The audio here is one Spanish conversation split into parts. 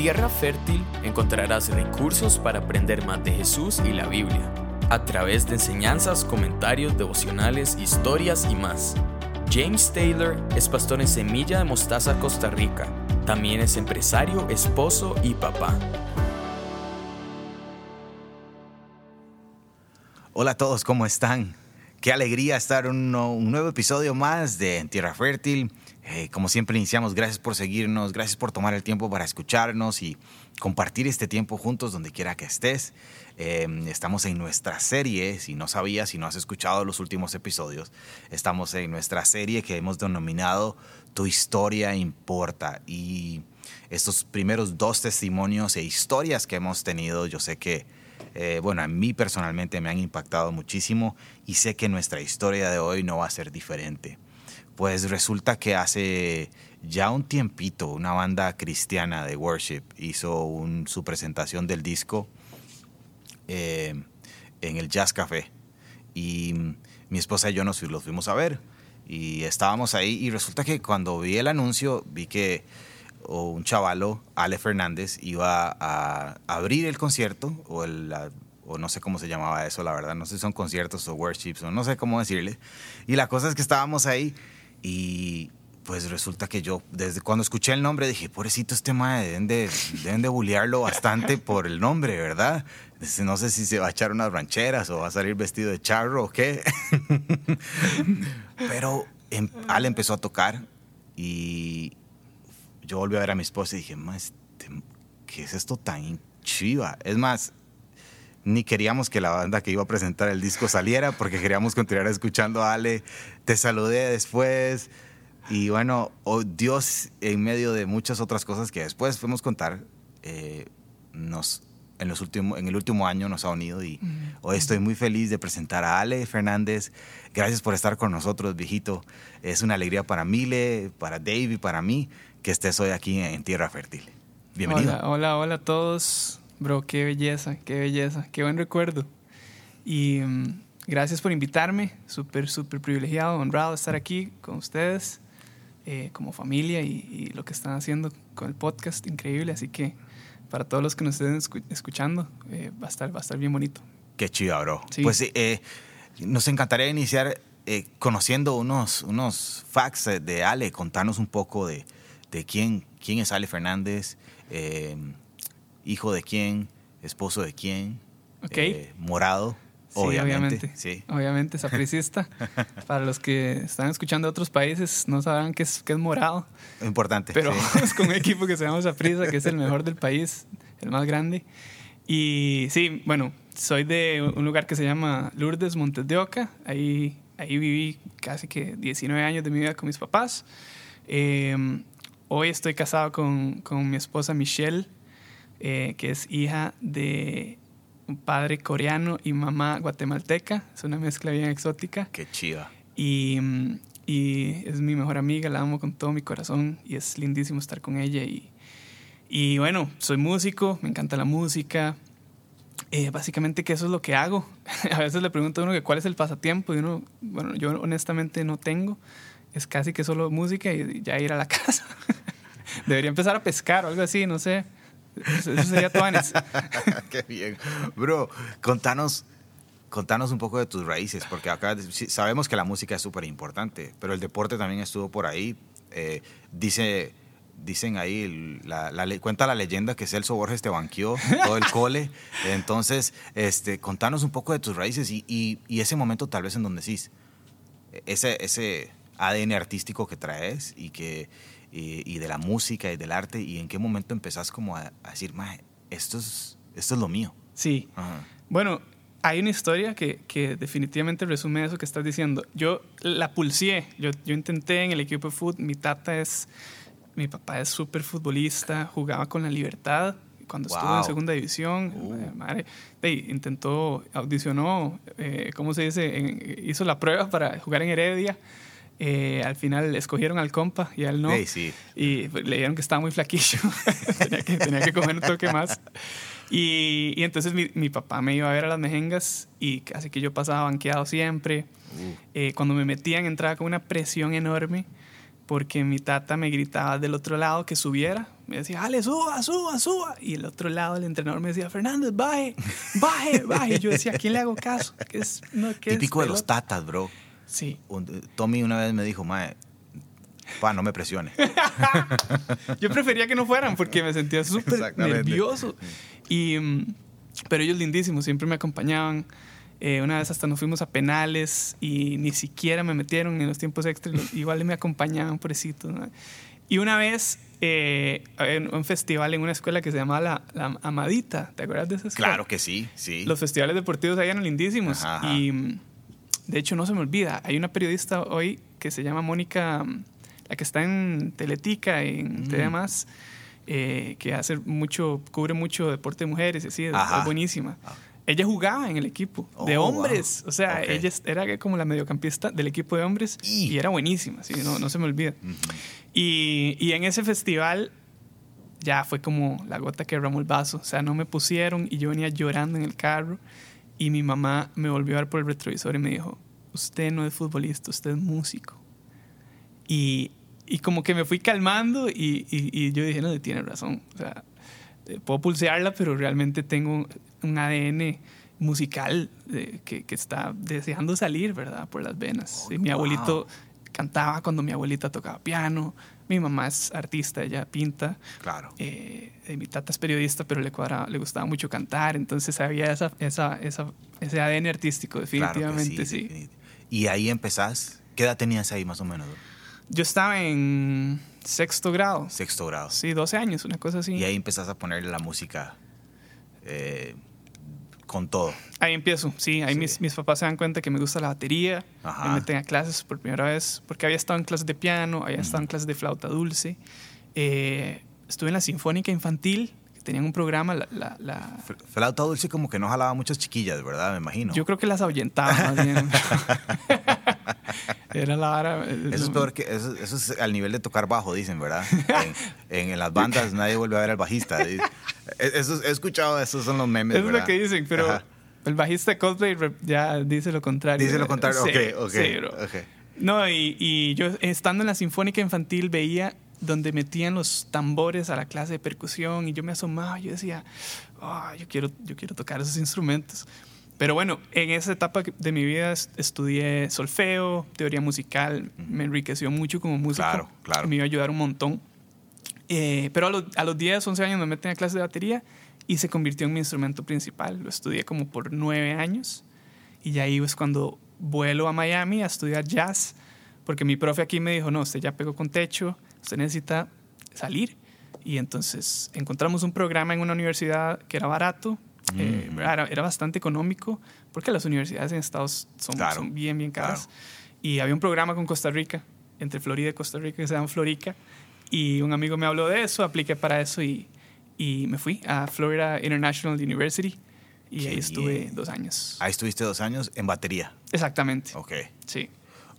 Tierra Fértil encontrarás recursos para aprender más de Jesús y la Biblia, a través de enseñanzas, comentarios, devocionales, historias y más. James Taylor es pastor en Semilla de Mostaza, Costa Rica. También es empresario, esposo y papá. Hola a todos, ¿cómo están? Qué alegría estar en un nuevo episodio más de Tierra Fértil. Eh, como siempre iniciamos, gracias por seguirnos, gracias por tomar el tiempo para escucharnos y compartir este tiempo juntos donde quiera que estés. Em, estamos en nuestra serie, si no sabías, si no has escuchado los últimos episodios, estamos en nuestra serie que hemos denominado Tu historia importa. Y estos primeros dos testimonios e historias que hemos tenido, yo sé que, eh, bueno, a mí personalmente me han impactado muchísimo y sé que nuestra historia de hoy no va a ser diferente. Pues resulta que hace ya un tiempito una banda cristiana de worship hizo su presentación del disco eh, en el Jazz Café. Y mi esposa y yo nos los fuimos a ver. Y estábamos ahí y resulta que cuando vi el anuncio vi que un chavalo, Ale Fernández, iba a abrir el concierto o o no sé cómo se llamaba eso, la verdad, no sé si son conciertos o worships o no sé cómo decirle. Y la cosa es que estábamos ahí y pues resulta que yo, desde cuando escuché el nombre, dije, pobrecito este mae, deben de, deben de bullearlo bastante por el nombre, ¿verdad? No sé si se va a echar unas rancheras o va a salir vestido de charro o qué. Pero em, Al empezó a tocar y yo volví a ver a mi esposa y dije, este, ¿qué es esto tan chiva? Es más, ni queríamos que la banda que iba a presentar el disco saliera porque queríamos continuar escuchando a Ale. Te saludé después. Y bueno, oh, Dios, en medio de muchas otras cosas que después fuimos a contar, eh, nos, en, los últimos, en el último año nos ha unido y hoy estoy muy feliz de presentar a Ale Fernández. Gracias por estar con nosotros, viejito. Es una alegría para Mile, para Dave y para mí que estés hoy aquí en Tierra Fértil. Bienvenido. Hola, hola, hola a todos. Bro, qué belleza, qué belleza, qué buen recuerdo. Y mm, gracias por invitarme, súper, súper privilegiado, honrado de estar aquí con ustedes, eh, como familia y, lo que están haciendo con el podcast, increíble. Así que para todos los que nos estén escuchando, eh, va, a estar, va a estar bien bonito. Qué chido, bro. Pues eh, nos encantaría iniciar conociendo unos, unos facts de Ale, contarnos un poco de, de quién, quién es Ale Fernández hijo de quién, esposo de quién, eh, morado. Sí, obviamente. Sí. Obviamente, sapricista. Para los que están escuchando de otros países, no sabrán qué es, qué es morado. Importante. Pero es con un equipo que se llama Saprisa, que es el mejor del país, el más grande. Y sí, bueno, soy de un lugar que se llama Lourdes, Montes de Oca. Ahí, ahí viví casi que 19 años de mi vida con mis papás. Em, hoy estoy casado con, con mi esposa Michelle eh, que es hija de un padre coreano y mamá guatemalteca. Es una mezcla bien exótica. Qué chiva. Y, y, es mi mejor amiga, la amo con todo mi corazón y es lindísimo estar con ella. Y, y bueno, soy músico, me encanta la música. Eh, básicamente que eso es lo que hago. a veces le pregunto a uno que cuál es el pasatiempo y uno, bueno, yo honestamente no tengo. Es casi que solo música y ya ir a la casa. Debería empezar a pescar o algo así, no sé. Eso sería Tuanes. Qué bien. Bro, contanos, contanos un poco de tus raíces, porque acá sabemos que la música es súper importante, pero el deporte también estuvo por ahí. Eh, dice, dicen ahí, la, cuenta la leyenda que Celso Borges te banqueó todo el cole. Entonces, este, contanos un poco de tus raíces y, y, ese momento tal vez en donde sí, ese, ese ADN artístico que traes y que y, de la música y del arte y en qué momento empezás como a, decir, esto es, esto es lo mío. Sí. Bueno, hay una historia que, que, definitivamente resume eso que estás diciendo. Yo la pulsé, yo, yo intenté en el equipo de fútbol, mi tata es, mi papá es súper futbolista, jugaba con la libertad cuando estuvo en segunda división, uh. madre, intentó, audicionó, eh, ¿cómo se dice? hizo la prueba para jugar en Heredia eh, al final escogieron al compa y al no. Y le dijeron que estaba muy flaquillo. tenía, que, tenía, que, comer un toque más. Y, y entonces mi, mi, papá me iba a ver a las mejengas y casi que yo pasaba banqueado siempre. Uh. Eh, cuando me metían entraba con una presión enorme porque mi tata me gritaba del otro lado que subiera. Me decía, Ale, suba, suba, suba. Y el otro lado, el entrenador me decía, Fernández, baje, baje, baje. Y yo decía, ¿a quién le hago caso? ¿Qué es, no, ¿qué Típico es de los tatas, bro. Sí. Un- Tommy una vez me dijo, mae, pa, no me presione. Yo prefería que no fueran porque me sentía súper nervioso. Y, mm, pero ellos lindísimos, siempre me acompañaban. Eh, una vez hasta nos fuimos a penales y ni siquiera me metieron en los tiempos extras. Igual me acompañaban, pobrecitos. ¿no? Y una vez eh, en un festival en una escuela que se llamaba La, La Amadita. ¿Te acuerdas de esa escuela? Claro que sí, sí. Los festivales deportivos ahí eran lindísimos. Ajá, ajá. Y mm, de hecho, no se me olvida, hay una periodista hoy que se llama Mónica, mm, la que está en Teletica, en Mm. Eh, que hace mucho, cubre mucho deporte de mujeres así, es, es buenísima. Ah. Ella jugaba en el equipo de Oh, hombres, o sea, ella era como la mediocampista del equipo de hombres Y- y, era buenísima, sí, no, no se me olvida. Y, y en ese festival ya fue como la gota que derramó el vaso. O sea, no me pusieron y yo venía llorando en el carro y mi mamá me volvió a ver por el retrovisor y me dijo, usted no es futbolista, usted es músico. Y, y como que me fui calmando y, y- y yo dije, no, tiene razón. O sea, eh, puedo pulsearla, pero realmente tengo un ADN musical eh, que, que está deseando salir, ¿verdad? Por las venas. Oh, y mi wow. abuelito cantaba cuando mi abuelita tocaba piano. Mi mamá es artista, ella pinta. Claro. Eh, mi tata es periodista, pero le, cuadraba- le gustaba mucho cantar. Entonces había esa, esa, esa- ese ADN artístico, Claro definitivamente, sí. definit- Y ahí empezás. ¿Qué edad tenías ahí más o menos? Yo estaba en sexto grado. Sexto grado. Sí, 12 años, una cosa así. Y ahí empezás a ponerle la música eh, con todo. Ahí empiezo, sí. Ahí Sí. Mis, mis papás se dan cuenta que me gusta la batería. Ajá. Me meten a clases por primera vez, porque había estado en clases de piano, había estado en clases de flauta dulce. Eh, estuve en la Sinfónica Infantil, que tenían un programa, la, la- la- Fl- Flauta dulce como que no jalaba muchas chiquillas, ¿verdad? Me imagino. yo creo que las ahuyentaba más bien. Era la vara. eh, Eso es peor que eso, eso es al nivel de tocar bajo, dicen, ¿verdad? En, en- en las bandas nadie vuelve a ver al bajista. E- Eso, he escuchado, esos son los memes, Eso es ¿verdad? lo que dicen, pero Ajá. el bajista Coldplay ya dice lo contrario. Dice lo contrario, Sí, ok, ok. sí, bro. ok. No, y, y yo estando en la Sinfónica Infantil veía donde metían los tambores a la clase de percusión y yo me asomaba, yo decía, "Ah, yo, quiero, yo quiero tocar esos instrumentos. Pero bueno, en esa etapa de mi vida est- estudié solfeo, teoría musical, me enriqueció mucho como músico. Claro, claro. Me iba a ayudar un montón. Eh, pero a los, a los 10, 11 años me meten a clase de batería y se convirtió en mi instrumento principal. Lo estudié como por 9 años y ya ahí es cuando vuelo a Miami a estudiar jazz, porque mi profe aquí me dijo, no, usted ya pegó con techo, usted necesita salir. Y entonces encontramos un programa en una universidad que era barato, eh, Mm. era, era bastante económico, porque las universidades en Estados son, Claro, son bien, bien caras. claro. Y había un programa con Costa Rica, entre Florida y Costa Rica, que se llama Florica. Y un amigo me habló de eso, apliqué para eso y, y me fui a Florida International University. Y Qué ahí estuve bien. dos años. Ahí estuviste dos años en batería. Exactamente. Ok. Sí.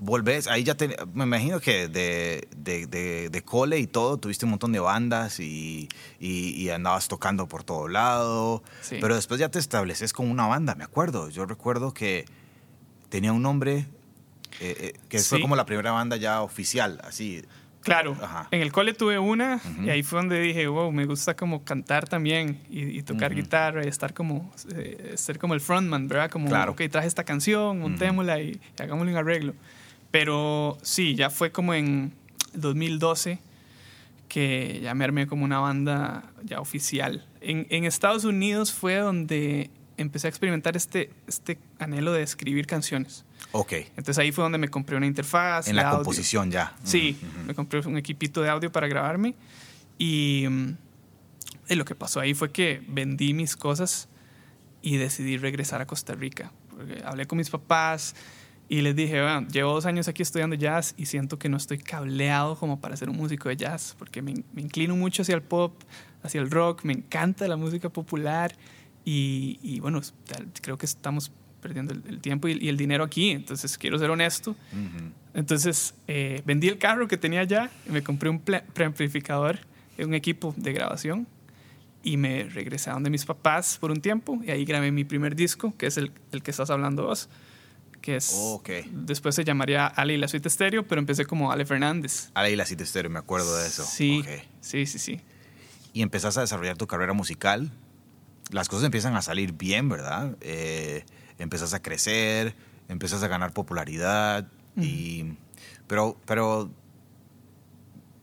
Volvés, ahí ya te, me imagino que de, de, de- de cole y todo, tuviste un montón de bandas y, y- y andabas tocando por todo lado. Sí. Pero después ya te estableces con una banda, me acuerdo. Yo recuerdo que tenía un nombre eh, eh, que fue Sí. como la primera banda ya oficial, así. Claro, Ajá. en el cole tuve una Ujú. y ahí fue donde dije, wow, me gusta como cantar también y, y tocar Ujú. guitarra y estar como, eh, ser como el frontman, ¿verdad? Como, Claro. ok, traje esta canción, montémosla y, y hagámosle un arreglo. Pero sí, ya fue como en 2012 que ya me armé como una banda ya oficial. En, en Estados Unidos fue donde empecé a experimentar este, este anhelo de escribir canciones. Ok. Entonces ahí fue donde me compré una interfaz. En la audio. composición ya. Sí, Ujú, ujú. me compré un equipito de audio para grabarme y, y lo que pasó ahí fue que vendí mis cosas y decidí regresar a Costa Rica. Porque hablé con mis papás y les dije, "Vean, llevo dos años aquí estudiando jazz y siento que no estoy cableado como para ser un músico de jazz, porque me, me inclino mucho hacia el pop, hacia el rock, me encanta la música popular y, y bueno, creo que estamos perdiendo el, el tiempo y, y el dinero aquí, entonces quiero ser honesto. Ujú. Entonces eh, vendí el carro que tenía ya y me compré un preamplificador, un equipo de grabación y me regresé a donde mis papás por un tiempo y ahí grabé mi primer disco, que es el, el que estás hablando vos, que es... Ok. Después se llamaría Ale y la Suite Estéreo, pero empecé como Ale Fernández. Ale y la Cita Estéreo, me acuerdo de eso. Sí, Ok. sí, sí, sí. Y empezás a desarrollar tu carrera musical. Las cosas empiezan a salir bien, ¿verdad? Eh, empezás a crecer, empezás a ganar popularidad. y, pero, pero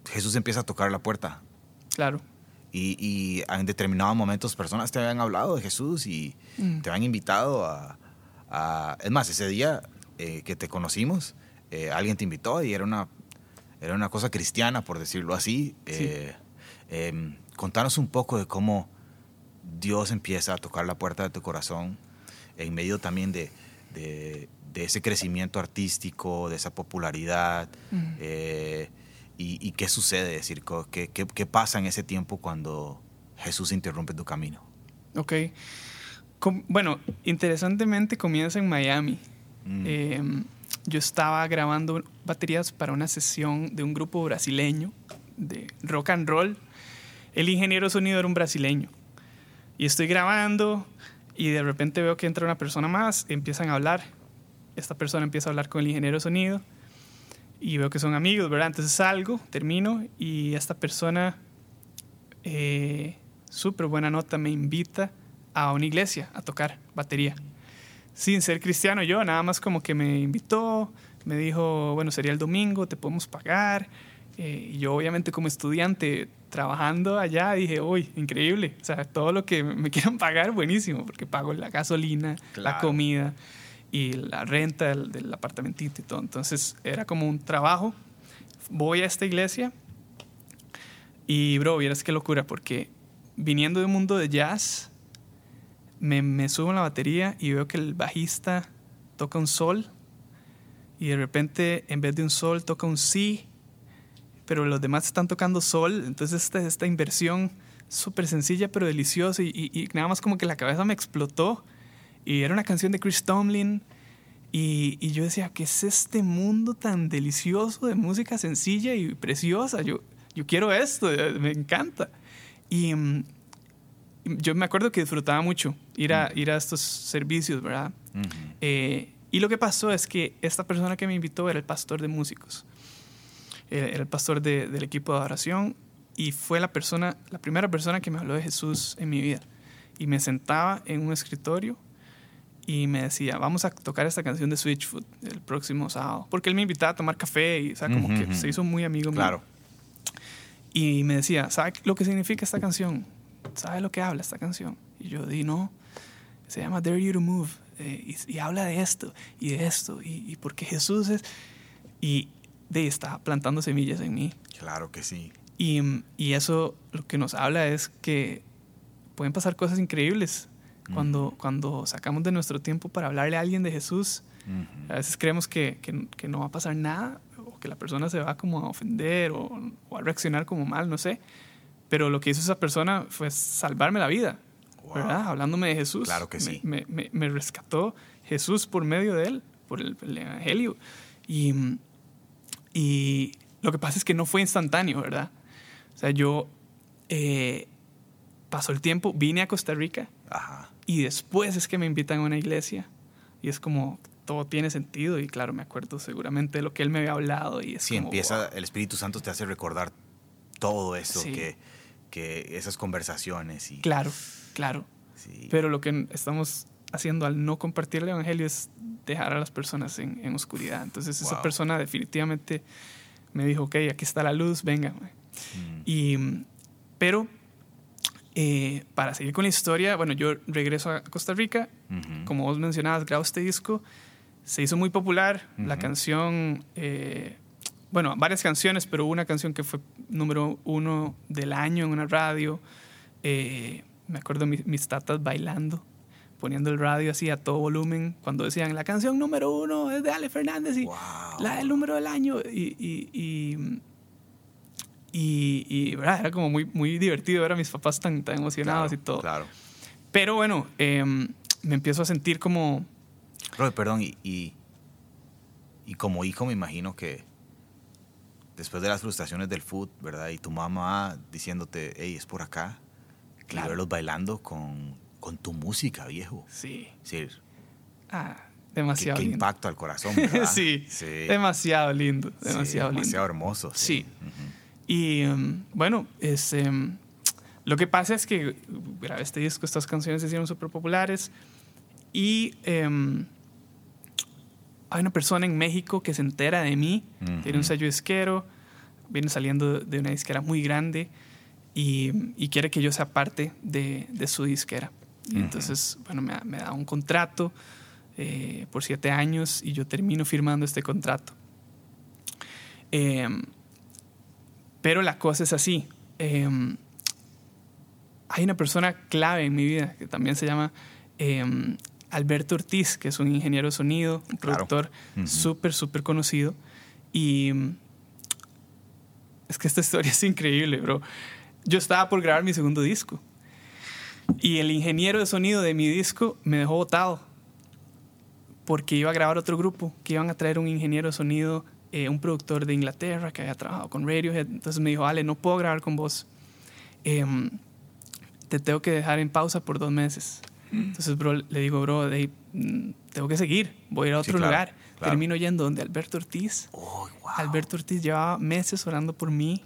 Jesús empieza a tocar la puerta. Claro. Y, y en determinados momentos personas te habían hablado de Jesús y Mm. te habían invitado a, a- Es más, ese día eh, que te conocimos, eh, alguien te invitó y era una, era una cosa cristiana, por decirlo así. Eh, em, contanos un poco de cómo Dios empieza a tocar la puerta de tu corazón en medio también de, de- de ese crecimiento artístico, de esa popularidad. Mm. y, y qué sucede? Es decir, co- ¿qué, qué, qué pasa en ese tiempo cuando Jesús interrumpe tu camino? Ok. Com- bueno, interesantemente comienza en Miami. Mm. Eh, yo estaba grabando baterías para una sesión de un grupo brasileño de rock and roll. El ingeniero de sonido era un brasileño. Y estoy grabando y de repente veo que entra una persona más, empiezan a hablar. Esta persona empieza a hablar con el ingeniero de sonido y veo que son amigos, ¿verdad? Entonces salgo, termino y esta persona, eh, súper buena nota, me invita a una iglesia a tocar batería. Sin ser cristiano yo, nada más como que me invitó, me dijo, bueno, sería el domingo, te podemos pagar. Eh, y yo obviamente como estudiante trabajando allá dije, uy, increíble. O sea, todo lo que me quieran pagar, buenísimo, porque pago la gasolina, la comida y la renta del, del apartamentito y todo. Entonces era como un trabajo. Voy a esta iglesia y, bro, vieras qué locura, porque viniendo de un mundo de jazz, me, me subo en la batería y veo que el bajista toca un sol y de repente en vez de un sol toca un si, pero los demás están tocando sol, entonces esta, esta inversión súper sencilla pero deliciosa y, y- y nada más como que la cabeza me explotó y era una canción de Chris Tomlin y, y yo decía, ¿qué es este mundo tan delicioso de música sencilla y preciosa? Yo, yo quiero esto, eh, me encanta. Y mm, yo me acuerdo que disfrutaba mucho ir a, ir a estos servicios, ¿verdad? Ujú. Eh, y lo que pasó es que esta persona que me invitó era el pastor de músicos. Era, era el pastor de- del equipo de adoración y fue la persona, la primera persona que me habló de Jesús en mi vida. Y me sentaba en un escritorio y me decía, vamos a tocar esta canción de Switchfoot el próximo sábado. Porque él me invitaba a tomar café y, o sea, como Ujú, que ujú. se hizo muy amigo mío. Claro. Y me decía, ¿sabe lo que significa esta canción? ¿Sabe lo que habla esta canción? Y yo di, no. Se llama Dare You to Move. eh, y, y habla de esto y de esto. Y, y porque Jesús es. Y de está plantando semillas en mí. Claro que sí. Y, mm, y eso lo que nos habla es que pueden pasar cosas increíbles cuando, cuando sacamos de nuestro tiempo para hablarle a alguien de Jesús. Ujú. A veces creemos que, que- que no va a pasar nada o que la persona se va como a ofender o, o a reaccionar como mal, no sé. Pero lo que hizo esa persona fue salvarme la vida, Wow. ¿verdad? Hablándome de Jesús. Claro que sí. Me, me- me rescató Jesús por medio de él, por el, el Evangelio. Y, y lo que pasa es que no fue instantáneo, ¿verdad? O sea, yo eh, pasó el tiempo, vine a Costa Rica Ajá. y después es que me invitan a una iglesia y es como todo tiene sentido y claro, me acuerdo seguramente de lo que él me había hablado y es Sí, como, empieza, wow. el Espíritu Santo te hace recordar todo eso, Sí. que, que esas conversaciones y... Claro, claro. sí. Pero lo que estamos haciendo al no compartir el evangelio es dejar a las personas en, en oscuridad. Entonces esa persona definitivamente me dijo, ok, aquí está la luz, venga. mae". Mm. Y, pero eh, para seguir con la historia, bueno, yo regreso a Costa Rica, como vos mencionabas, grabo este disco, se hizo muy popular. La canción, eh, bueno, varias canciones, pero una canción que fue número uno del año en una radio. Eh, me acuerdo mis, mis tatas bailando, poniendo el radio así a todo volumen, cuando decían la canción número uno es de Ale Fernández y Wow. la del número del año. Y, y, y, y- y, ¿verdad? era como muy, muy divertido ver a mis papás tan, tan emocionados Claro, y todo. Claro. Pero bueno, em, me empiezo a sentir como... Bro, perdón, y, y, y como hijo me imagino que después de las frustraciones del food, ¿verdad? Y tu mamá diciéndote, hey, es por acá. Claro. Y verlos bailando con, con tu música, viejo. Sí. Sí, Ah, demasiado qué, qué lindo. impacto al corazón, ¿verdad? sí, demasiado lindo, demasiado Sí, lindo. demasiado hermoso. Sí. Y um, bueno, es, em, lo que pasa es que grabé este disco, estas canciones se hicieron súper populares y em, hay una persona en México que se entera de mí, tiene un sello disquero, viene saliendo de una disquera muy grande y, y quiere que yo sea parte de, de su disquera. Y Ujú. entonces, bueno, me, da- me da un contrato eh, por siete años y yo termino firmando este contrato. Em, pero la cosa es así. em, hay una persona clave en mi vida que también se llama em, Alberto Ortiz, que es un ingeniero de sonido, un Claro. productor Ujú. súper, súper conocido. Y es que esta historia es increíble, bro. Yo estaba por grabar mi segundo disco. Y el ingeniero de sonido de mi disco me dejó botado. Porque iba a grabar otro grupo, que iban a traer un ingeniero de sonido, eh, un productor de Inglaterra que había trabajado con Radiohead. Entonces me dijo, Ale, no puedo grabar con vos. Em, te tengo que dejar en pausa por dos meses. Entonces, bro, le digo, bro, mm, tengo que seguir, voy a ir a Sí, otro claro, lugar. claro. Termino yendo donde Alberto Ortiz. Oh, wow. Alberto Ortiz llevaba meses orando por mí,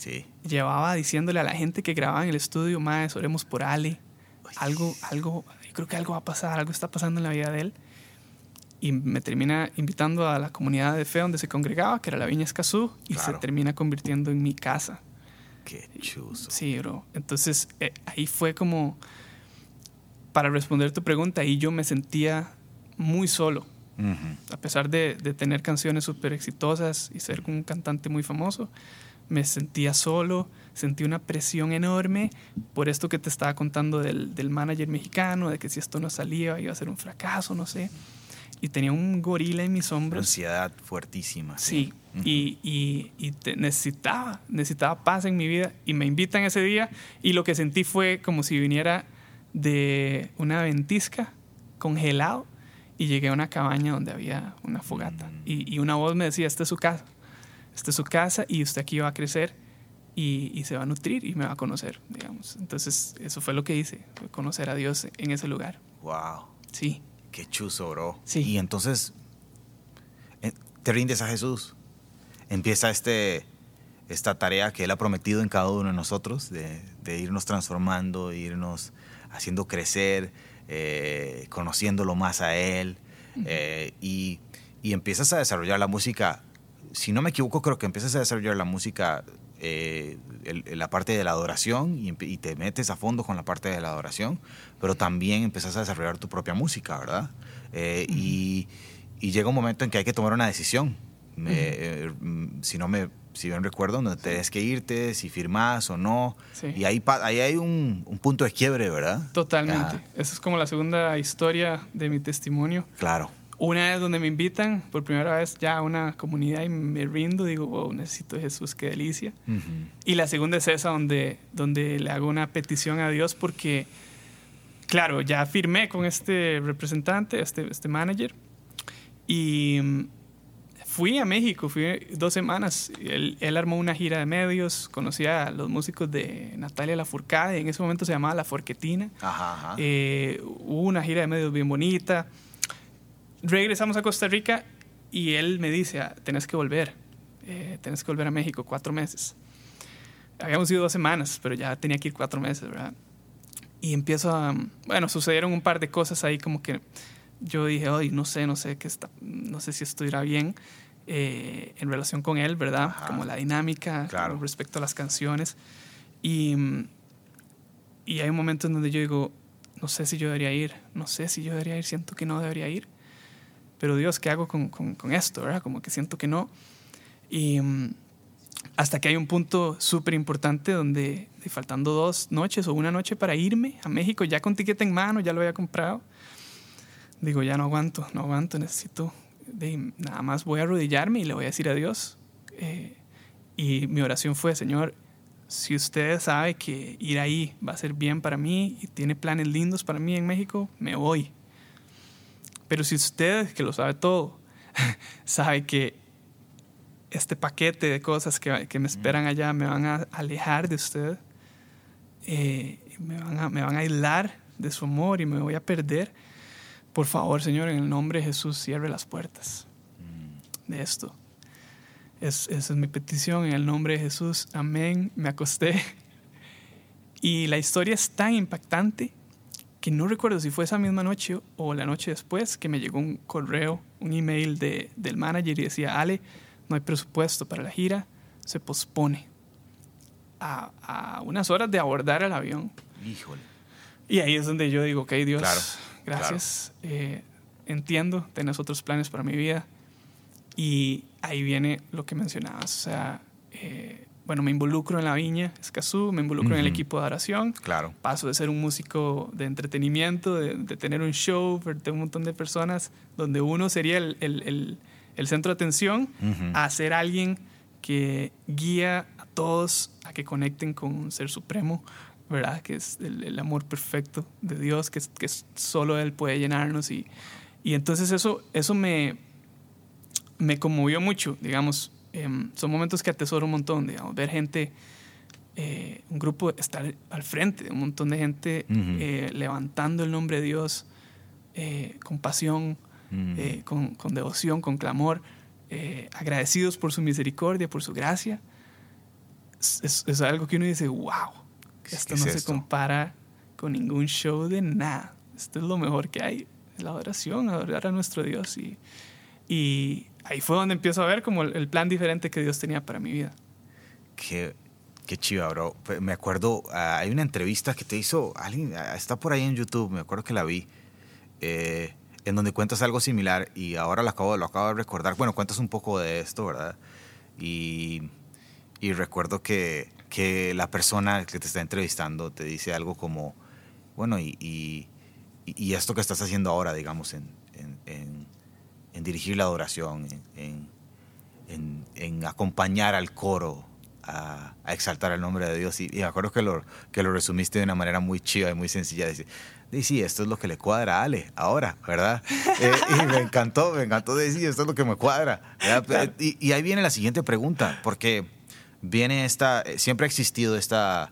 Sí. llevaba diciéndole a la gente que grababa en el estudio, más oremos por Ale. Algo, algo, yo creo que algo va a pasar, algo está pasando en la vida de él. Y me termina invitando a la comunidad de fe donde se congregaba, que era la Viña Escazú, y Claro. se termina convirtiendo en mi casa. Qué chuzo. Sí, bro. Entonces eh, ahí fue como, para responder tu pregunta, ahí yo me sentía muy solo. A pesar de, de tener canciones súper exitosas y ser un cantante muy famoso, me sentía solo, sentí una presión enorme por esto que te estaba contando del, del manager mexicano, de que si esto no salía iba a ser un fracaso, no sé. Y tenía un gorila en mis hombros. Ansiedad fuertísima. Sí, y, y- y te- necesitaba, necesitaba paz en mi vida y me invitan ese día y lo que sentí fue como si viniera de una ventisca congelado y llegué a una cabaña donde había una fogata Mm. y, y una voz me decía, esta es su casa, esta es su casa y usted aquí va a crecer y, y se va a nutrir y me va a conocer, digamos. Entonces eso fue lo que hice, conocer a Dios en ese lugar. Wow. Sí, Qué chuzo, bro. Sí. Y entonces eh, te rindes a Jesús. Empieza este, esta tarea que Él ha prometido en cada uno de nosotros, de, de irnos transformando, irnos haciendo crecer, eh, conociéndolo más a Él. eh, y, y empiezas a desarrollar la música. Si no me equivoco, creo que empiezas a desarrollar la música, eh, el- el- la parte de la adoración, y, te metes a fondo con la parte de la adoración, pero también empiezas a desarrollar tu propia música, ¿verdad? Eh, y, y llega un momento en que hay que tomar una decisión. Me- eh, mm, si no me, si bien recuerdo, donde tienes que irte, si firmas o no. Sí. Y ahí, ahí hay un, un punto de quiebre, ¿verdad? totalmente. Ajá, Esa es como la segunda historia de mi testimonio. claro. Una vez donde me invitan por primera vez ya a una comunidad y me rindo, digo, wow, necesito a Jesús, qué delicia. Y la segunda es esa donde, donde le hago una petición a Dios porque, claro, ya firmé con este representante, este, este manager, y mm, fui a México, fui dos semanas. Él, él armó una gira de medios, conocí a los músicos de Natalia Lafourcade, en ese momento se llamaba La Forquetina. Ajá, ajá. Eh, hubo una gira de medios bien bonita. Regresamos a Costa Rica y él me dice, "Ah, tenés que volver, eh, tenés que volver a México cuatro meses. Habíamos ido dos semanas, pero ya tenía que ir cuatro meses, ¿verdad? Y empiezo a, bueno, sucedieron un par de cosas ahí como que yo dije, hoy no sé, no sé qué está, no sé si esto irá bien eh, en relación con él, ¿verdad? Ajá. Como la dinámica Claro. con respecto a las canciones. Y, y hay un momento en donde yo digo, no sé si yo debería ir, no sé si yo debería ir, siento que no debería ir. Pero Dios, ¿qué hago con, con- esto? ¿verdad? Como que siento que no. Y mm, hasta que hay un punto súper importante donde, de faltando dos noches o una noche para irme a México, ya con tiquete en mano, ya lo había comprado, digo, ya no aguanto, no aguanto, necesito, de, nada más voy a arrodillarme y le voy a decir a Dios. eh, y mi oración fue, Señor, si usted sabe que ir ahí va a ser bien para mí y tiene planes lindos para mí en México, me voy. Pero si usted, que lo sabe todo, sabe que este paquete de cosas que, que me esperan allá me van a alejar de usted, eh, me, van a, me van a aislar de su amor y me voy a perder, por favor, Señor, en el nombre de Jesús, cierre las puertas de esto. Es, esa es mi petición, en el nombre de Jesús. Amén. Me acosté. Y la historia es tan impactante que no recuerdo si fue esa misma noche o la noche después que me llegó un correo, un email de, del manager y decía, Ale, no hay presupuesto para la gira, se pospone a, a unas horas de abordar el avión. Híjole. Y ahí es donde yo digo, ok, Dios, gracias. Eh, entiendo, tenés otros planes para mi vida. Y ahí viene lo que mencionabas. O sea, eh, bueno, me involucro en la viña Escazú, me involucro en el equipo de oración. Claro. Paso de ser un músico de entretenimiento, de, tener un show de un montón de personas, donde uno sería el, el, el, centro de atención, a ser alguien que guía a todos a que conecten con un ser supremo, ¿verdad? Que es el, amor perfecto de Dios, que, que solo Él puede llenarnos. Y, y entonces eso, eso me, me conmovió mucho, digamos. Em, son momentos que atesoro un montón, digamos, ver gente, eh, un grupo estar al frente, un montón de gente eh, levantando el nombre de Dios eh, con pasión, con, con, devoción, con clamor, agradecidos por su misericordia, por su gracia. Es, es, algo que uno dice, wow, esto no se compara con ningún show de nada. Esto es lo mejor que hay, la adoración, adorar a nuestro Dios y, y ahí fue donde empiezo a ver como el, plan diferente que Dios tenía para mi vida. Qué, qué chiva, bro. Me acuerdo, ah, hay una entrevista que te hizo alguien, ah, está por ahí en YouTube, me acuerdo que la vi, eh, en donde cuentas algo similar y ahora lo acabo, lo acabo de recordar. Bueno, cuentas un poco de esto, ¿verdad? Y, y recuerdo que, que, la persona que te está entrevistando te dice algo como, bueno, y, y, esto que estás haciendo ahora, digamos, en dirigir la adoración, en, en, acompañar al coro a, exaltar el nombre de Dios. Y, me acuerdo que lo, que lo resumiste de una manera muy chiva y muy sencilla. Dice, sí, esto es lo que le cuadra a Ale ahora, ¿verdad? Eh, y me encantó, me encantó decir, esto es lo que me cuadra. Y, y, ahí viene la siguiente pregunta, porque viene esta, siempre ha existido esta,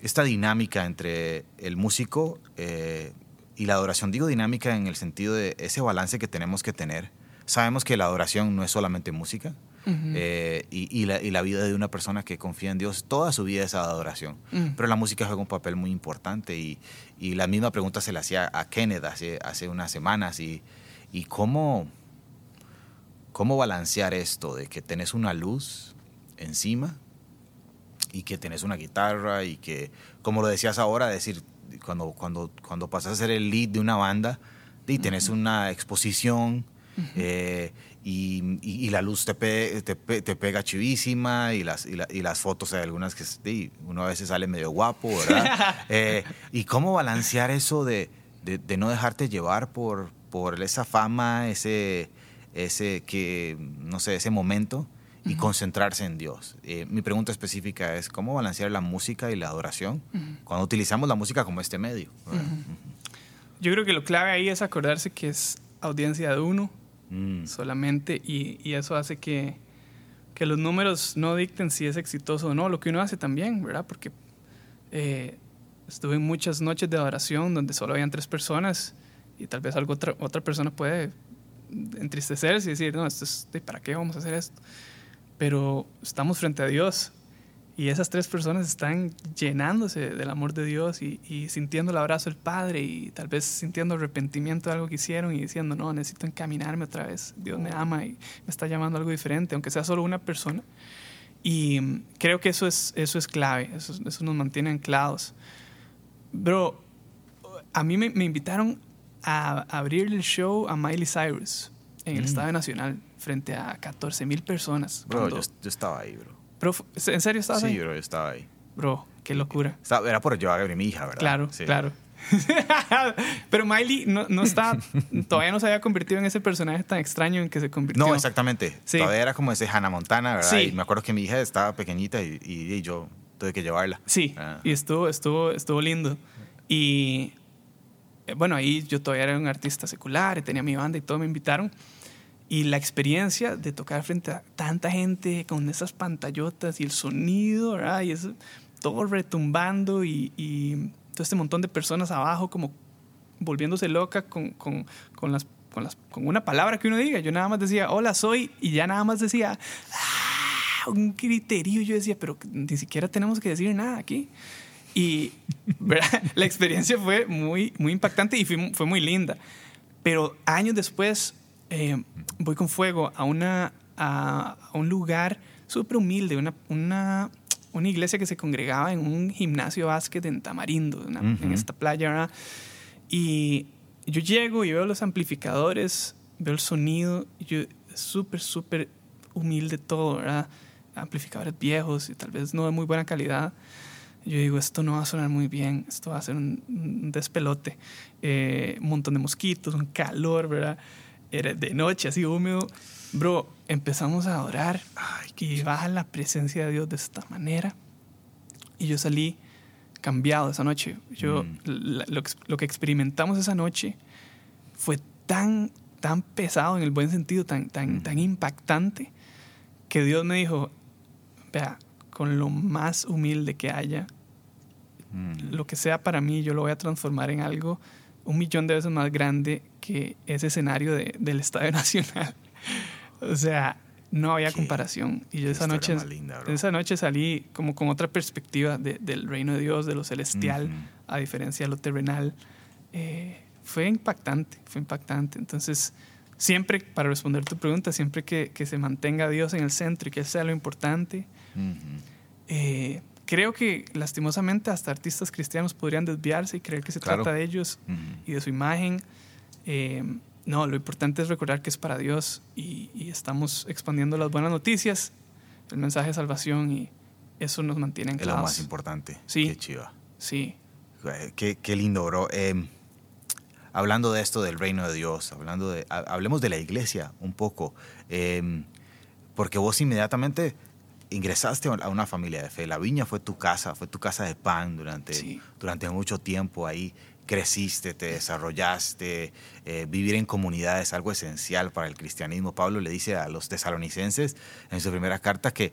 esta dinámica entre el músico, eh, y la adoración, digo dinámica en el sentido de ese balance que tenemos que tener. Sabemos que la adoración no es solamente música, eh, y, la, vida de una persona que confía en Dios, toda su vida es adoración. Pero la música juega un papel muy importante y, la misma pregunta se la hacía a Kenneth hace, hace unas semanas y, y cómo, cómo balancear esto de que tenés una luz encima y que tenés una guitarra y que, como lo decías ahora, decir, cuando, cuando, cuando pasas a ser el lead de una banda y tienes una exposición eh, y, y, la luz te, te, te, pega chivísima y las, y, y, las fotos hay algunas que uno a veces sale medio guapo, ¿verdad? Eh, y cómo balancear eso de, de, de, no dejarte llevar por, por esa fama, ese, ese, que, no sé, ese momento y concentrarse en Dios. Eh, mi pregunta específica es, ¿cómo balancear la música y la adoración cuando utilizamos la música como este medio? Yo creo que lo clave ahí es acordarse que es audiencia de uno mm. solamente y, y, eso hace que, que, los números no dicten si es exitoso o no, lo que uno hace también, ¿verdad? Porque eh, estuve en muchas noches de adoración donde solo habían tres personas y tal vez algo otra, otra persona puede entristecerse y decir, no, esto es, ¿para qué vamos a hacer esto? Pero estamos frente a Dios y esas tres personas están llenándose del amor de Dios y, sintiendo el abrazo del Padre y tal vez sintiendo arrepentimiento de algo que hicieron y diciendo, no, necesito encaminarme otra vez. Dios me ama y me está llamando a algo diferente, aunque sea solo una persona. Y creo que eso es, eso es clave, eso, eso nos mantiene anclados. Bro, a mí me, invitaron a, abrir el show a Miley Cyrus en el mm. Estadio Nacional frente a 14 mil personas. Bro, yo, estaba ahí, bro. ¿En serio estabas ahí? Sí, bro, yo estaba ahí. Bro, qué locura. era por llevar a mi hija, ¿verdad? Claro, claro. Pero Miley no, no está, todavía no se había convertido en ese personaje tan extraño en que se convirtió. No, exactamente. Todavía era como ese Hannah Montana, ¿verdad? Sí. Y me acuerdo que mi hija estaba pequeñita y, y, yo tuve que llevarla. Sí, ah. y estuvo, estuvo, estuvo lindo. Y eh, bueno, ahí yo todavía era un artista secular y tenía mi banda y todo me invitaron. Y la experiencia de tocar frente a tanta gente con esas pantallotas y el sonido, ¿verdad? Y eso, todo retumbando y, y todo este montón de personas abajo como volviéndose loca con, con, con las, con, las, con una palabra que uno diga. Yo nada más decía, hola, soy, y ya nada más decía, "Ah", un criterio. Yo decía, pero ni siquiera tenemos que decir nada aquí. Y ¿verdad? la experiencia fue muy, muy impactante y fue, fue muy linda. Pero años después eh, voy con fuego a, una, a, a un lugar súper humilde, una, una, una iglesia que se congregaba en un gimnasio básquet en Tamarindo, una- en Ujú. esta playa. ¿verdad? Y yo llego y veo los amplificadores, veo el sonido, y yo súper, súper humilde todo, ¿verdad? Amplificadores viejos y tal vez no de muy buena calidad. Yo digo, esto no va a sonar muy bien, esto va a ser un, un despelote. Eh, un montón de mosquitos, un calor, ¿verdad? Era de noche, así húmedo. Bro, empezamos a adorar Ay, y baja la presencia de Dios de esta manera. Y yo salí cambiado esa noche. Yo, Mm. la- lo, que- lo que experimentamos esa noche fue tan, tan pesado en el buen sentido, tan, tan, Mm. tan impactante, que Dios me dijo, vea, con lo más humilde que haya, Mm. lo que sea para mí, yo lo voy a transformar en algo un millón de veces más grande que ese escenario de- del Estadio Nacional. o sea, no había Qué- comparación. Y yo esa noche, linda, esa noche salí como con otra perspectiva de- del reino de Dios, de lo celestial, a diferencia de lo terrenal. Eh, fue impactante, fue impactante. Entonces, siempre, para responder tu pregunta, siempre que, que se mantenga Dios en el centro y que Él sea lo importante, eh, creo que lastimosamente hasta artistas cristianos podrían desviarse y creer que se Claro. trata de ellos y de su imagen. Eh, no, lo importante es recordar que es para Dios y, y estamos expandiendo las buenas noticias, el mensaje de salvación y eso nos mantiene Es lo más importante. Sí. Qué chiva. Sí, Eh, Qué, qué lindo, bro. Eh, hablando de esto del reino de Dios, hablando de, ha- hablemos de la iglesia un poco, eh, porque vos inmediatamente ingresaste a una familia de fe. La viña fue tu casa, fue tu casa de pan durante, Sí. durante mucho tiempo ahí. Creciste, te desarrollaste, eh, vivir en comunidad es algo esencial para el cristianismo. Pablo le dice a los tesalonicenses en su primera carta que,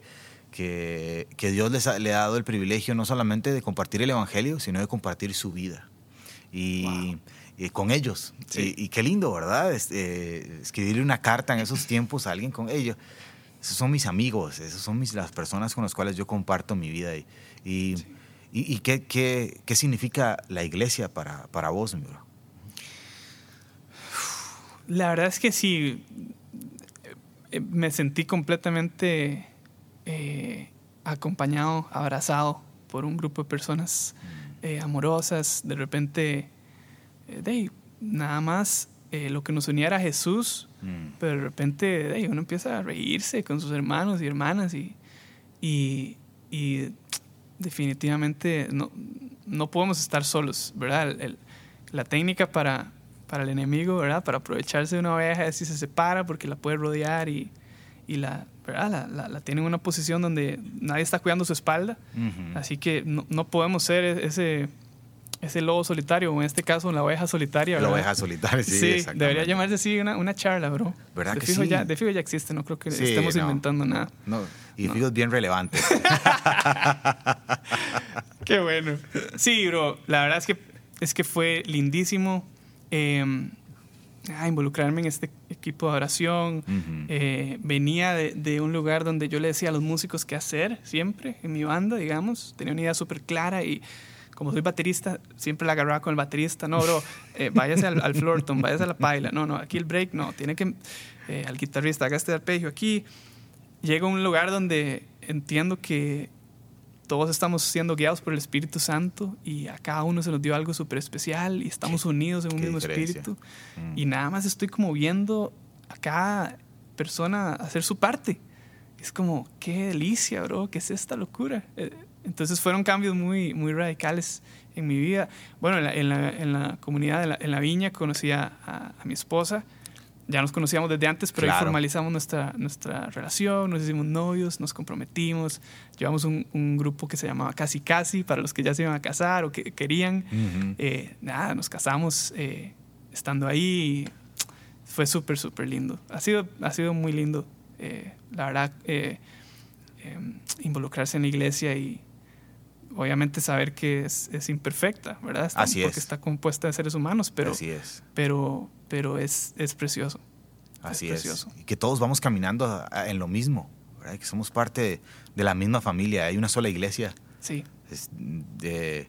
que, que Dios les ha- le ha dado el privilegio no solamente de compartir el Evangelio, sino de compartir su vida. Y, Wow. y con ellos. Sí. Y, y qué lindo, ¿verdad? Es- eh, escribirle una carta en esos tiempos a alguien con ellos. Esos son mis amigos, esas son mis, las personas con las cuales yo comparto mi vida. Y, y, y- y qué, qué, qué significa la iglesia para, para vos, mi bro? la verdad es que sí, eh, me sentí completamente eh, acompañado, abrazado por un grupo de personas eh, amorosas. De repente, eh, de nada más lo que nos unía era Jesús, Mm. pero de repente de uno empieza a reírse con sus hermanos y hermanas y, y, y definitivamente no, no podemos estar solos, ¿verdad? El- el- la técnica para, para el enemigo, ¿verdad? Para aprovecharse de una oveja es si se separa porque la puede rodear y, y la, ¿verdad? La, la- la tiene en una posición donde nadie está cuidando su espalda. Así que no, no podemos ser e- ese, ese lobo solitario, o en este caso la oveja solitaria. La ¿verdad? oveja solitaria, sí. Sí, debería llamarse así una, una charla, bro. ¿Verdad de que fijo sí? Ya, de fijo ya existe, no creo que Sí, estemos no. inventando nada. No, y fijo, es bien relevante. Qué bueno. Sí, bro, la verdad es que, es que fue lindísimo eh, ah, involucrarme en este equipo de oración. Eh, venía de, de un lugar donde yo le decía a los músicos qué hacer siempre, en mi banda, digamos. Tenía una idea súper clara y como soy baterista, siempre la agarraba con el baterista. No, bro, eh, váyase al, al floor tom, váyase a la paila. No, no, aquí el break, no. Tiene que... eh, al guitarrista, haga este arpegio aquí. Llego a un lugar donde entiendo que todos estamos siendo guiados por el Espíritu Santo y a cada uno se nos dio algo súper especial y estamos unidos en un mismo diferencia. espíritu. Mm. Y nada más estoy como viendo a cada persona hacer su parte. Es como, qué delicia, bro, ¿qué es esta locura? Eh, Entonces fueron cambios muy, muy radicales en mi vida. Bueno, en la, en la, en la comunidad, de la- en la viña, conocí a, a- mi esposa. Ya nos conocíamos desde antes, pero ahí Claro. formalizamos nuestra, nuestra relación, nos hicimos novios, nos comprometimos. Llevamos un, un grupo que se llamaba Casi Casi, para los que ya se iban a casar o que querían. Ujú. Eh, nada, nos casamos eh, estando ahí. Fue súper, súper lindo. Ha sido, ha sido muy lindo, eh, la verdad, eh, eh, involucrarse en la iglesia y obviamente saber que es, es imperfecta, ¿verdad? Está- Así porque es. está compuesta de seres humanos, pero, Así es. pero, pero es, es precioso. Así es. Y que todos vamos caminando a- a- en lo mismo, ¿verdad? Que somos parte de, de la misma familia. Hay una sola iglesia. Sí, Es de-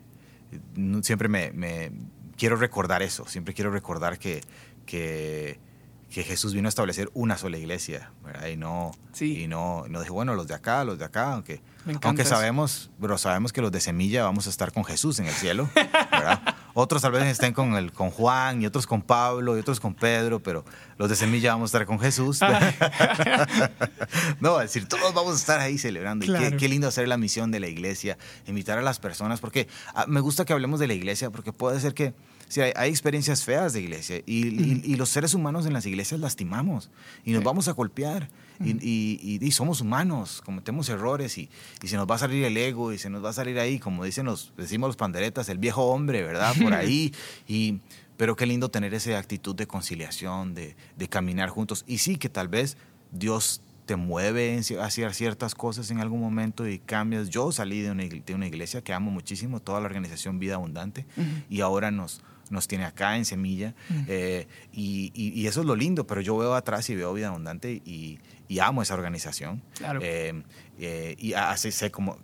no- siempre me, me- quiero recordar eso. Siempre quiero recordar que, que, que Jesús vino a establecer una sola iglesia, ¿verdad? Y no, Sí. y no, no dijo, bueno, los de acá, los de acá, aunque, aunque sabemos, pero sabemos que los de semilla vamos a estar con Jesús en el cielo, ¿verdad? Otros tal vez estén con, el, con Juan y otros con Pablo y otros con Pedro, pero los de semilla vamos a estar con Jesús. no, es decir, todos vamos a estar ahí celebrando. Y qué, qué lindo hacer la misión de la iglesia, invitar a las personas, porque ah, me gusta que hablemos de la iglesia, porque puede ser que sí, hay, hay experiencias feas de iglesia y, y- y los seres humanos en las iglesias lastimamos y nos Sí. vamos a golpear y, y- somos humanos, cometemos errores y, se nos va a salir el ego y se nos va a salir ahí, como dicen los, decimos los panderetas, el viejo hombre, ¿verdad? Por ahí. y, pero qué lindo tener esa actitud de conciliación, de, de caminar juntos. Y sí que tal vez Dios te mueve hacia ciertas cosas en algún momento y cambias. Yo salí de una, igle- de una iglesia que amo muchísimo, toda la organización Vida Abundante, y ahora nos, nos tiene acá en Semilla. eh, y, y- y eso es lo lindo, pero yo veo atrás y veo Vida Abundante y, y amo esa organización. Claro. Eh, eh, y así sé como...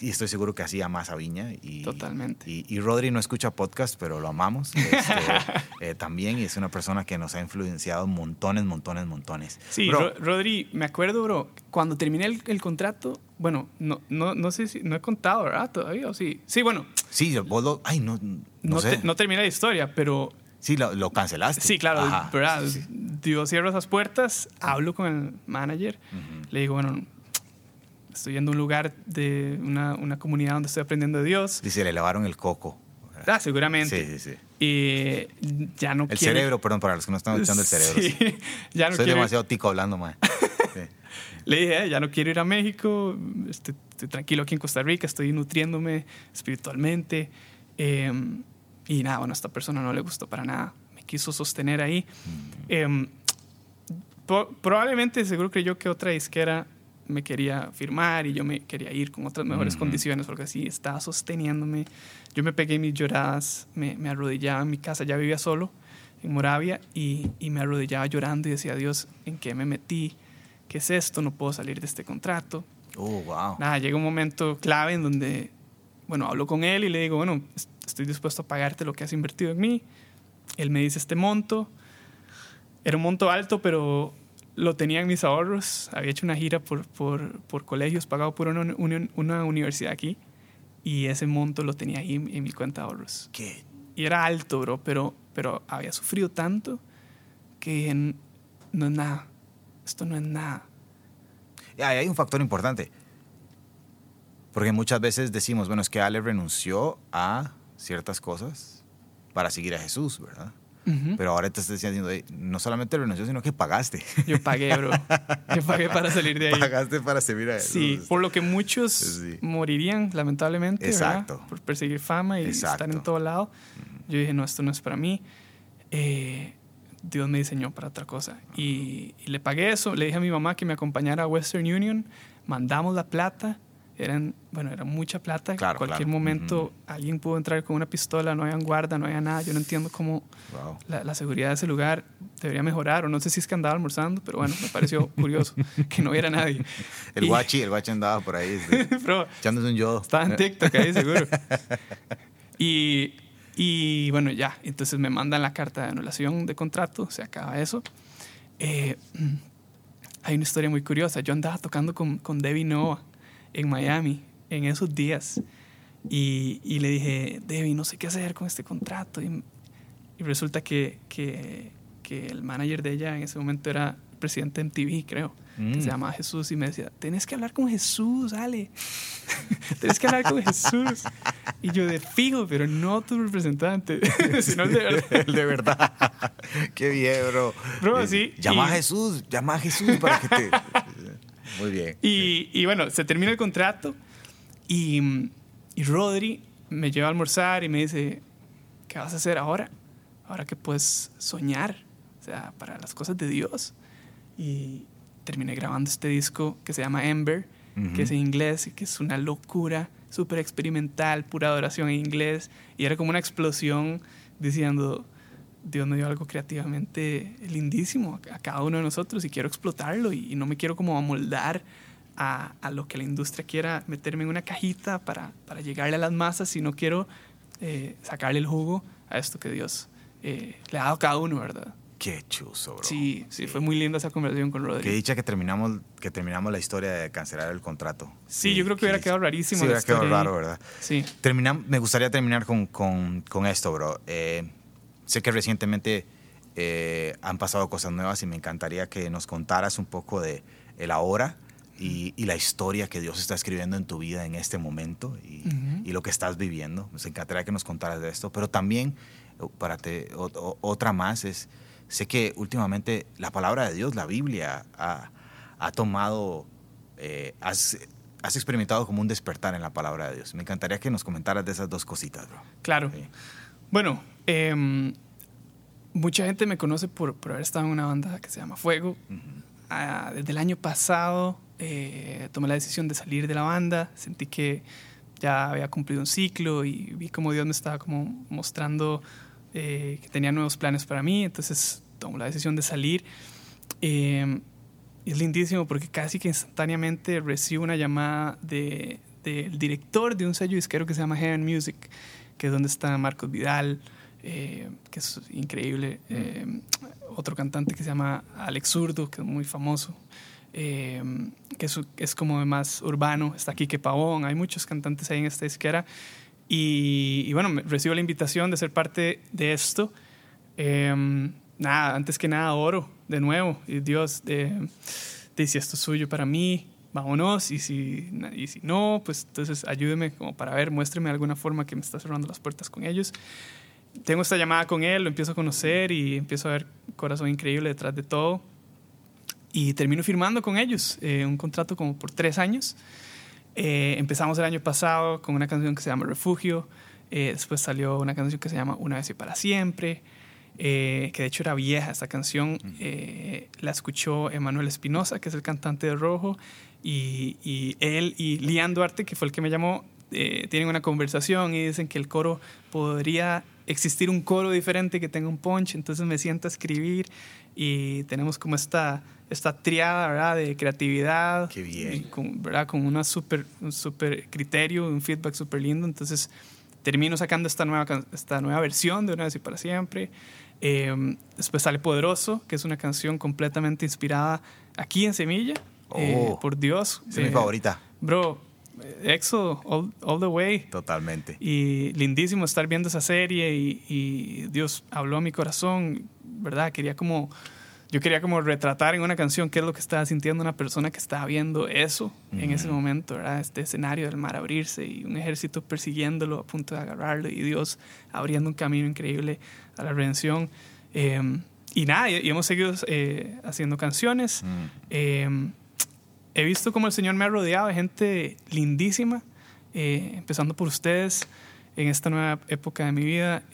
Y estoy seguro que así amas a Viña. Y, Totalmente. Y, Rodri no escucha podcast, pero lo amamos este, también. Y es una persona que nos ha influenciado montones, montones, montones. Sí, Bro, Ro- Rodri, me acuerdo, bro, cuando terminé el, el contrato, bueno, no, no, no sé si, no he contado, ¿verdad? Todavía, o sí. Sí, bueno, sí, vos lo... Ay, no, no, no, sé. te- no terminé la historia, pero Sí, lo, lo cancelaste. sí, claro, Ajá. ¿verdad? Sí, sí. Dios cierra esas puertas, hablo con el manager, Ujú. le digo, bueno, estoy yendo a un lugar de una, una comunidad donde estoy aprendiendo de Dios. Dice, le lavaron el coco. Ah, seguramente. Sí, sí, sí. Y ya no El cerebro, perdón, para los que no están escuchando el cerebro. Sí, sí. ya no Soy demasiado tico hablando, mae. Le dije, "Eh, ya no quiero ir a México, estoy, estoy tranquilo aquí en Costa Rica, estoy nutriéndome espiritualmente. Eh, y nada, bueno, a esta persona no le gustó para nada, me quiso sostener ahí. Eh, probablemente, seguro creyó que otra disquera me quería firmar y yo me quería ir con otras mejores Ujú. condiciones, porque así estaba sosteniéndome. Yo me pegué mis lloradas, me, me arrodillaba en mi casa, ya vivía solo en Moravia y, y me arrodillaba llorando y decía, Dios, ¿en qué me metí? ¿Qué es esto? No puedo salir de este contrato. Oh, wow. Nada, llega un momento clave en donde, bueno, hablo con él y le digo, bueno, est- estoy dispuesto a pagarte lo que has invertido en mí. Él me dice este monto. Era un monto alto, pero lo tenía en mis ahorros. Había hecho una gira por, por, por colegios pagado por una, uni- una universidad aquí. Y ese monto lo tenía ahí en, en mi cuenta de ahorros. ¿Qué? Y era alto, bro, pero, pero había sufrido tanto que no es nada. Esto no es nada. Y Ahí hay un factor importante. Porque muchas veces decimos, bueno, es que Ale renunció a ciertas cosas para seguir a Jesús, ¿verdad? Pero ahora te estás diciendo, "Ey, no solamente renunció, sino que pagaste. Yo pagué, bro. Yo pagué para salir de ahí. pagaste para servir a Jesús. Sí, por lo que muchos Sí. morirían, lamentablemente, ¿verdad? Exacto. Por perseguir fama y Exacto. estar en todo lado. Yo dije, no, esto no es para mí. Eh, Dios me diseñó para otra cosa. Y, y le pagué eso. Le dije a mi mamá que me acompañara a Western Union. Mandamos la plata. Eran, bueno, era mucha plata. Claro, en cualquier claro. momento alguien pudo entrar con una pistola, no había guarda, no había nada. Yo no entiendo cómo Wow. la, la seguridad de ese lugar debería mejorar. O no sé si es que andaba almorzando, pero bueno, me pareció curioso que no hubiera nadie. El Y- guachi, el guachi andaba por ahí este, Bro, echándose un yodo. estaba en TikTok ahí seguro. Y, y bueno, ya. Entonces me mandan la carta de anulación de contrato, se acaba eso. Eh, hay una historia muy curiosa. Yo andaba tocando con, con Debbie Noah en Miami en esos días. Y, y le dije, Debbie, no sé qué hacer con este contrato. Y, y resulta que, que, que el manager de ella en ese momento era el presidente de MTV, creo, que Mm. se llamaba Jesús. Y me decía, tenés que hablar con Jesús, Ale. Tienes que hablar con Jesús. Y yo de fijo, pero no tu representante, sino el de verdad. El de verdad. Qué bien, bro. Bro, Eh, sí, Llama y- a Jesús, llama a Jesús para que te. Muy bien. Y, y bueno, se termina el contrato y, y Rodri me lleva a almorzar y me dice, ¿qué vas a hacer ahora? Ahora que puedes soñar, o sea, para las cosas de Dios. Y terminé grabando este disco que se llama Ember, Ujú. que es en inglés y que es una locura. súper experimental, pura adoración en inglés, y era como una explosión diciendo, Dios me dio algo creativamente lindísimo a cada uno de nosotros y quiero explotarlo y, no me quiero como amoldar a, a, lo que la industria quiera meterme en una cajita para, para llegarle a las masas, sino quiero eh, sacarle el jugo a esto que Dios eh, le ha dado a cada uno, ¿verdad? Qué chuzo, bro. Sí, sí, fue muy linda esa conversación con Rodri. Qué dicha que terminamos, que terminamos la historia de cancelar el contrato. Sí, yo creo que hubiera quedado rarísimo. Sí, hubiera quedado raro, ¿verdad? Sí. Terminam, me gustaría terminar con, con, con esto, bro. Eh, sé que recientemente eh, han pasado cosas nuevas y me encantaría que nos contaras un poco de el ahora y, y, la historia que Dios está escribiendo en tu vida en este momento y, uh -huh. y lo que estás viviendo. Nos encantaría que nos contaras de esto, pero también para te, o, o, otra más es, sé que últimamente la palabra de Dios, la Biblia, ha, ha tomado, eh, has, has, experimentado como un despertar en la palabra de Dios. Me encantaría que nos comentaras de esas dos cositas, bro. Claro. Sí. Bueno, eh, mucha gente me conoce por, por, haber estado en una banda que se llama Fuego. Uh -huh. ah, desde el año pasado eh, tomé la decisión de salir de la banda. Sentí que ya había cumplido un ciclo y vi como Dios me estaba como mostrando eh, que tenía nuevos planes para mí. Entonces tomo la decisión de salir. Eh, es lindísimo porque casi que instantáneamente recibo una llamada del de, de director de un sello disquero que se llama Heaven Music, que es donde está Marcos Vidal, eh, que es increíble. Eh, otro cantante que se llama Alex Zurdo, que es muy famoso, eh, que es, es, como más urbano. Está Quique Pavón, hay muchos cantantes ahí en esta disquera. Y, y bueno, recibo la invitación de ser parte de esto. Nada, antes que nada, oro de nuevo. Y Dios, de si esto es suyo para mí, vámonos. Y si, y si no, pues entonces ayúdeme como para ver, muéstreme alguna forma que me está cerrando las puertas con ellos tengo esta llamada con él, lo empiezo a conocer y empiezo a ver corazón increíble detrás de todo. Y termino firmando con ellos eh, un contrato como por tres años. Eh, empezamos el año pasado con una canción que se llama Refugio. Eh, después salió una canción que se llama Una vez y para siempre. Que de hecho era vieja esta canción. la escuchó Emanuel Espinosa, que es el cantante de Rojo. Y, y él y Lian Duarte, que fue el que me llamó, tienen una conversación y dicen que el coro podría existir un coro diferente que tenga un punch, entonces me siento a escribir y tenemos como esta, esta triada ¿verdad? de creatividad, Qué bien. Con, ¿verdad? con una super, un super criterio, un feedback súper lindo, entonces termino sacando esta nueva, esta nueva versión de Una vez y para siempre. Eh, después sale Poderoso, que es una canción completamente inspirada aquí en Semilla, oh, eh, por Dios. Es mi favorita. Bro, Éxodo, all, all, the way. Totalmente. Y lindísimo estar viendo esa serie y, y, Dios habló a mi corazón, ¿verdad? Quería como, yo quería como retratar en una canción qué es lo que estaba sintiendo una persona que estaba viendo eso mm. en ese momento, ¿verdad? Este escenario del mar abrirse y un ejército persiguiéndolo a punto de agarrarlo y Dios abriendo un camino increíble a la redención. Eh, y nada, y, hemos seguido eh, haciendo canciones. Mm. Eh, he visto como el Señor me ha rodeado de gente lindísima, eh, empezando por ustedes en esta nueva época de mi vida.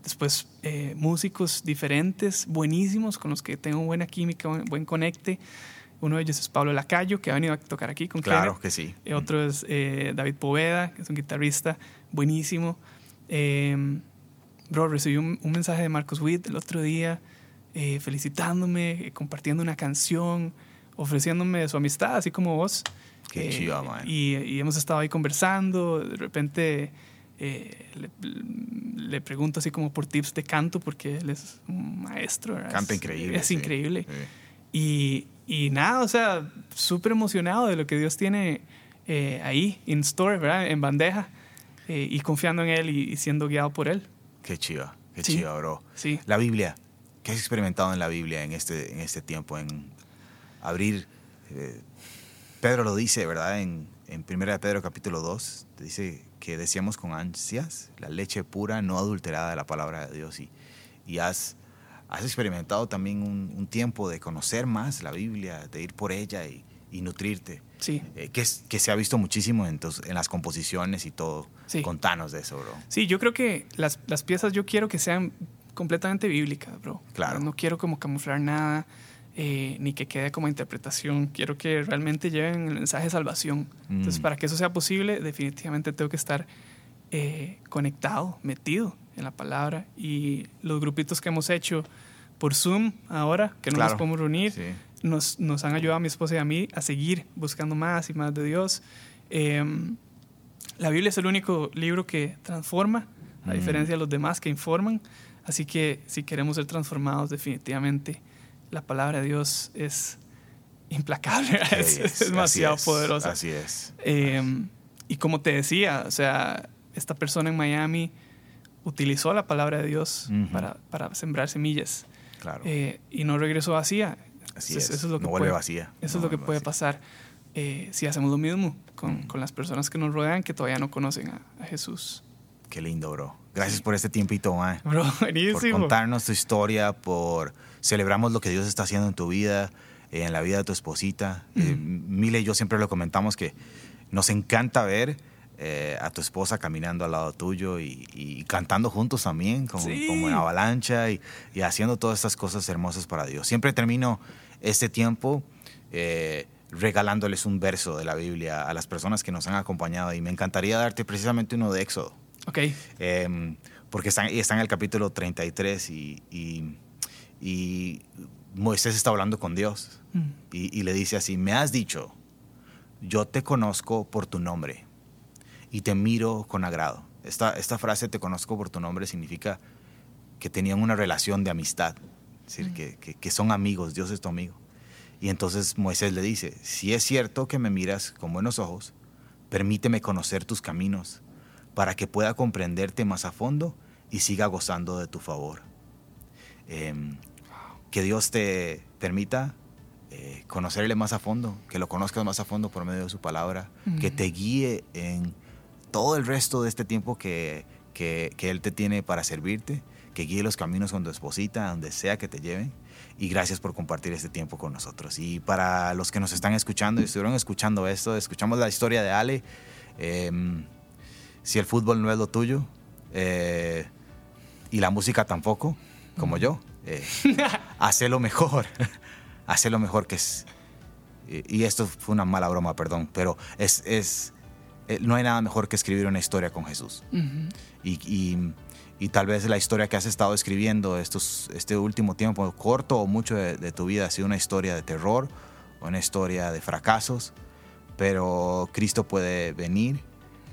Eh, después, eh, músicos diferentes, buenísimos, con los que tengo buena química, buen, buen, conecte. Uno de ellos es Pablo Lacayo, que ha venido a tocar aquí con Claro que sí. otro es David Poveda, que es un guitarrista buenísimo. bro, recibí un, un, mensaje de Marcos Witt el otro día felicitándome, compartiendo una canción ofreciéndome su amistad, así como vos. Qué eh, chido, man. Y, y, hemos estado ahí conversando, de repente eh, le, le, pregunto así como por tips de canto, porque él es un maestro. ¿verdad? Canta increíble. Es, sí. increíble. Sí. Y, y, nada, o sea, súper emocionado de lo que Dios tiene eh, ahí, in store, ¿verdad? En bandeja, eh, y confiando en Él y, y, siendo guiado por Él. Qué chido, qué sí. chido, bro. Sí. La Biblia, ¿qué has experimentado en la Biblia en este, en este tiempo, en abrir. Eh, Pedro lo dice, ¿verdad? En, en 1 Pedro capítulo 2, dice que decíamos con ansias la leche pura, no adulterada de la palabra de Dios. Y, y has, has experimentado también un, un, tiempo de conocer más la Biblia, de ir por ella y, y nutrirte. Sí. Eh, que, es, que se ha visto muchísimo en, tus, en las composiciones y todo. Sí. Contanos de eso, bro. Sí, yo creo que las, las piezas yo quiero que sean completamente bíblicas, bro. Claro. No quiero como camuflar nada. Eh, ni que quede como interpretación. Quiero que realmente lleven el mensaje de salvación. Entonces, Mm. para que eso sea posible, definitivamente tengo que estar eh, conectado, metido en la palabra. Y los grupitos que hemos hecho por Zoom ahora, que no Claro. nos podemos reunir, Sí. nos, nos han ayudado a mi esposa y a mí a seguir buscando más y más de Dios. Eh, la Biblia es el único libro que transforma, a Mm. diferencia de los demás que informan. Así que si queremos ser transformados, definitivamente la palabra de Dios es implacable, es, Sí, es así demasiado es, poderosa. Así es. Eh, y como te decía, o sea, esta persona en Miami utilizó la palabra de Dios Ujú. para, para sembrar semillas Claro. eh, y no regresó vacía. así Entonces, es. Eso es lo que no vuelve puede, vacía. Eso No es lo que vuelve puede vacía. pasar eh, si hacemos lo mismo con, Mm. con las personas que nos rodean que todavía no conocen a, a Jesús. Qué lindo, bro. Gracias por este tiempito, man. Bro, por buenísimo. contarnos tu historia, por celebramos lo que Dios está haciendo en tu vida, eh, en la vida de tu esposita. Eh, Mile y yo siempre lo comentamos que nos encanta ver eh, a tu esposa caminando al lado tuyo y, y cantando juntos también, como, Sí. como en avalancha y, y haciendo todas estas cosas hermosas para Dios. Siempre termino este tiempo eh, regalándoles un verso de la Biblia a las personas que nos han acompañado y me encantaría darte precisamente uno de Éxodo. Ok, Em, porque está, está en el capítulo 33 y, y, y Moisés está hablando con Dios Mm. y, y le dice así, me has dicho, yo te conozco por tu nombre y te miro con agrado. Esta, esta frase, te conozco por tu nombre, significa que tenían una relación de amistad, es decir, Mm. que, que- que son amigos, Dios es tu amigo. Y entonces Moisés le dice, si es cierto que me miras con buenos ojos, permíteme conocer tus caminos para que pueda comprenderte más a fondo y siga gozando de tu favor. Em, que Dios te permita eh, conocerle más a fondo, que lo conozcas más a fondo por medio de su palabra, que te guíe en todo el resto de este tiempo que, que- que Él te tiene para servirte, que guíe los caminos con tu esposita, donde sea que te lleven. Y gracias por compartir este tiempo con nosotros. Y para los que nos están escuchando y estuvieron escuchando esto, escuchamos la historia de Ale. em, si el fútbol no es lo tuyo eh, y la música tampoco, como yo, eh, hacelo mejor. hacelo mejor que es. Y, esto fue una mala broma, perdón, pero es, es eh, no hay nada mejor que escribir una historia con Jesús. Y, y- y tal vez la historia que has estado escribiendo estos, este último tiempo, corto o mucho de, de tu vida, ha sido una historia de terror, una historia de fracasos, pero Cristo puede venir,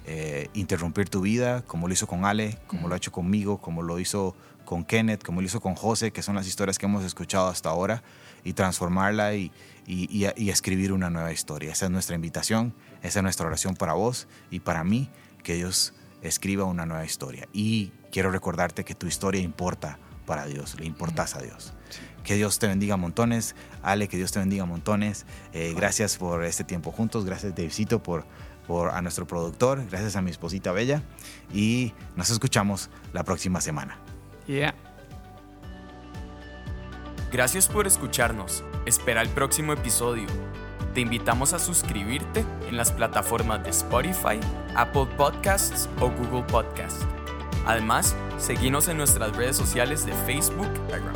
eh, interrumpir tu vida, como lo hizo con Ale, como lo ha hecho conmigo, como lo hizo con Kenneth, como lo hizo con José, que son las historias que hemos escuchado hasta ahora, y transformarla y, y- y- y escribir una nueva historia. Esa es nuestra invitación, esa es nuestra oración para vos y para mí, que Dios escriba una nueva historia. Y quiero recordarte que tu historia importa para Dios, le importas a Dios. Que Dios te bendiga montones. Ale, que Dios te bendiga montones. Eh, gracias por este tiempo juntos. Gracias, Davidcito, por, por a nuestro productor. Gracias a mi esposita Bella. Y nos escuchamos la próxima semana. Gracias por escucharnos. Espera el próximo episodio. Te invitamos a suscribirte en las plataformas de Spotify, Apple Podcasts o Google Podcasts. Además, seguimos en nuestras redes sociales de Facebook, Instagram,